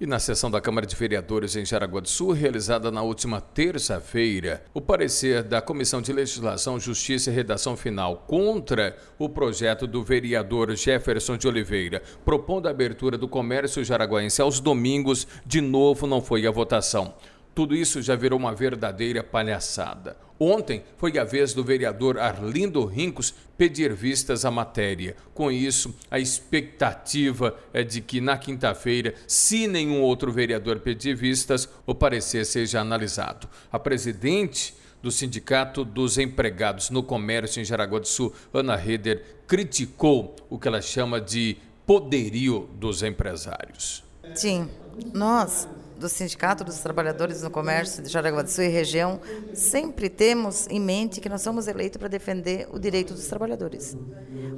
E na sessão da Câmara de Vereadores em Jaraguá do Sul, realizada na última terça-feira, o parecer da Comissão de Legislação, Justiça e Redação Final contra o projeto do vereador Jefferson de Oliveira, propondo a abertura do comércio jaraguaense aos domingos, de novo não foi a votação. Tudo isso já virou uma verdadeira palhaçada. Ontem foi a vez do vereador Arlindo Rincos pedir vistas à matéria. Com isso, a expectativa é de que na quinta-feira, se nenhum outro vereador pedir vistas, o parecer seja analisado. A presidente do Sindicato dos Empregados no Comércio em Jaraguá do Sul, Ana Reder, criticou o que ela chama de poderio dos empresários. Sim, nós do Sindicato dos Trabalhadores no Comércio de Jaraguá do Sul e região, sempre temos em mente que nós somos eleitos para defender o direito dos trabalhadores.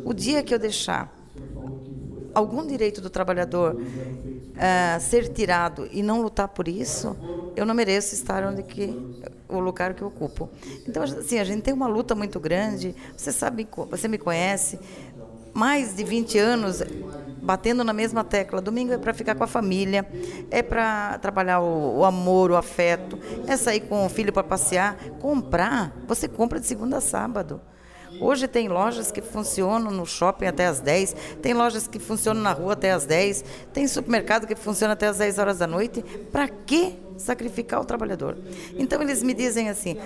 O dia que eu deixar algum direito do trabalhador uh, ser tirado e não lutar por isso, eu não mereço estar onde que o lugar que eu ocupo. Então, assim, a gente tem uma luta muito grande. Você sabe, você me conhece, mais de 20 anos batendo na mesma tecla. Domingo é para ficar com a família, é para trabalhar o, o, amor, o afeto, é sair com o filho para passear. Comprar, você compra de segunda a sábado. Hoje tem lojas que funcionam no shopping até as 10, tem lojas que funcionam na rua até as 10, tem supermercado que funciona até as 10 horas da noite. Para que sacrificar o trabalhador? Então eles me dizem assim,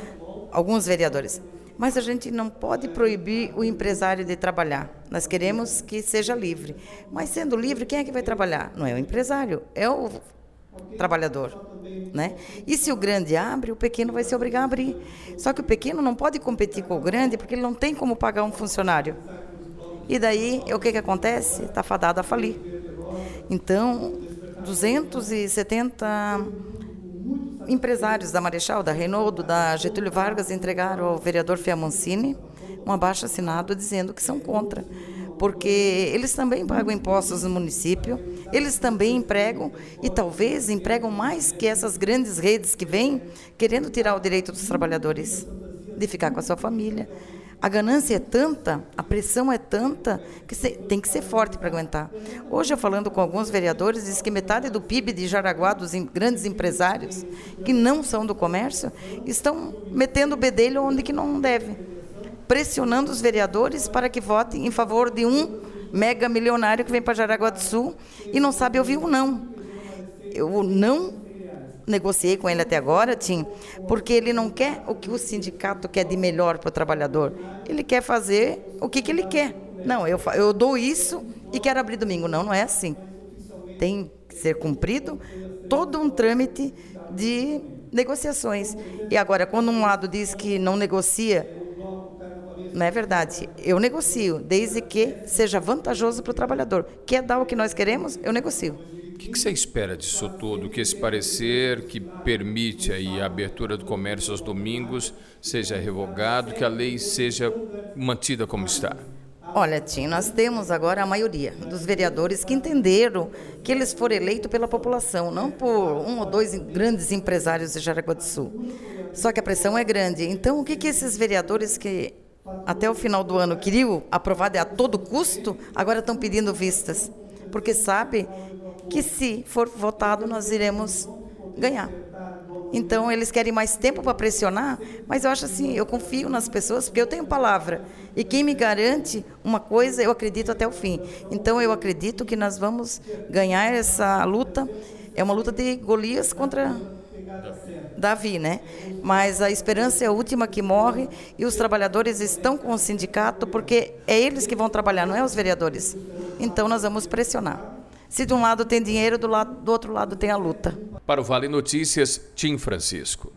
alguns vereadores, mas a gente não pode proibir o empresário de trabalhar. Nós queremos que seja livre. Mas sendo livre, quem é que vai trabalhar? Não é o empresário, é o trabalhador, né? E se o grande abre, o pequeno vai se obrigar a abrir. Só que o pequeno não pode competir com o grande porque ele não tem como pagar um funcionário. E daí, o que que acontece? Está fadado a falir. Então, 270 empresários da Marechal, da Reinaldo, da Getúlio Vargas entregaram ao vereador Fiamoncini um abaixo assinado dizendo que são contra, porque eles também pagam impostos no município, eles também empregam e talvez empregam mais que essas grandes redes que vêm querendo tirar o direito dos trabalhadores de ficar com a sua família. A ganância é tanta, a pressão é tanta, que tem que ser forte para aguentar. Hoje, eu falando com alguns vereadores, diz que metade do PIB de Jaraguá, dos grandes empresários, que não são do comércio, estão metendo o bedelho onde que não deve. Pressionando os vereadores para que votem em favor de um mega milionário que vem para Jaraguá do Sul e não sabe ouvir o não. O não negociei com ele até agora, Tim, porque ele não quer o que o sindicato quer de melhor para o trabalhador. Ele quer fazer o que, que ele quer. Não, eu, eu dou isso e quero abrir domingo. Não, não é assim. Tem que ser cumprido todo um trâmite de negociações. E agora, quando um lado diz que não negocia, não é verdade. Eu negocio, desde que seja vantajoso para o trabalhador. Quer dar o que nós queremos? Eu negocio. O que, que, você espera disso tudo? Que esse parecer que permite a abertura do comércio aos domingos seja revogado, que a lei seja mantida como está? Olha, Tim, nós temos agora a maioria dos vereadores que entenderam que eles foram eleitos pela população, não por um ou dois grandes empresários de Jaraguá do Sul. Só que a pressão é grande. Então, o que, que esses vereadores que até o final do ano queriam aprovar a todo custo, agora estão pedindo vistas? Porque sabe que se for votado nós iremos ganhar. Então eles querem mais tempo para pressionar, mas eu acho assim, eu confio nas pessoas porque eu tenho palavra e quem me garante uma coisa eu acredito até o fim. Então eu acredito que nós vamos ganhar essa luta. É uma luta de Golias contra Davi, né? Mas a esperança é a última que morre e os trabalhadores estão com o sindicato porque é eles que vão trabalhar, não é os vereadores. Então nós vamos pressionar. Se de um lado tem dinheiro, do, lado, do outro lado tem a luta. Para o Vale Notícias, Tim Francisco.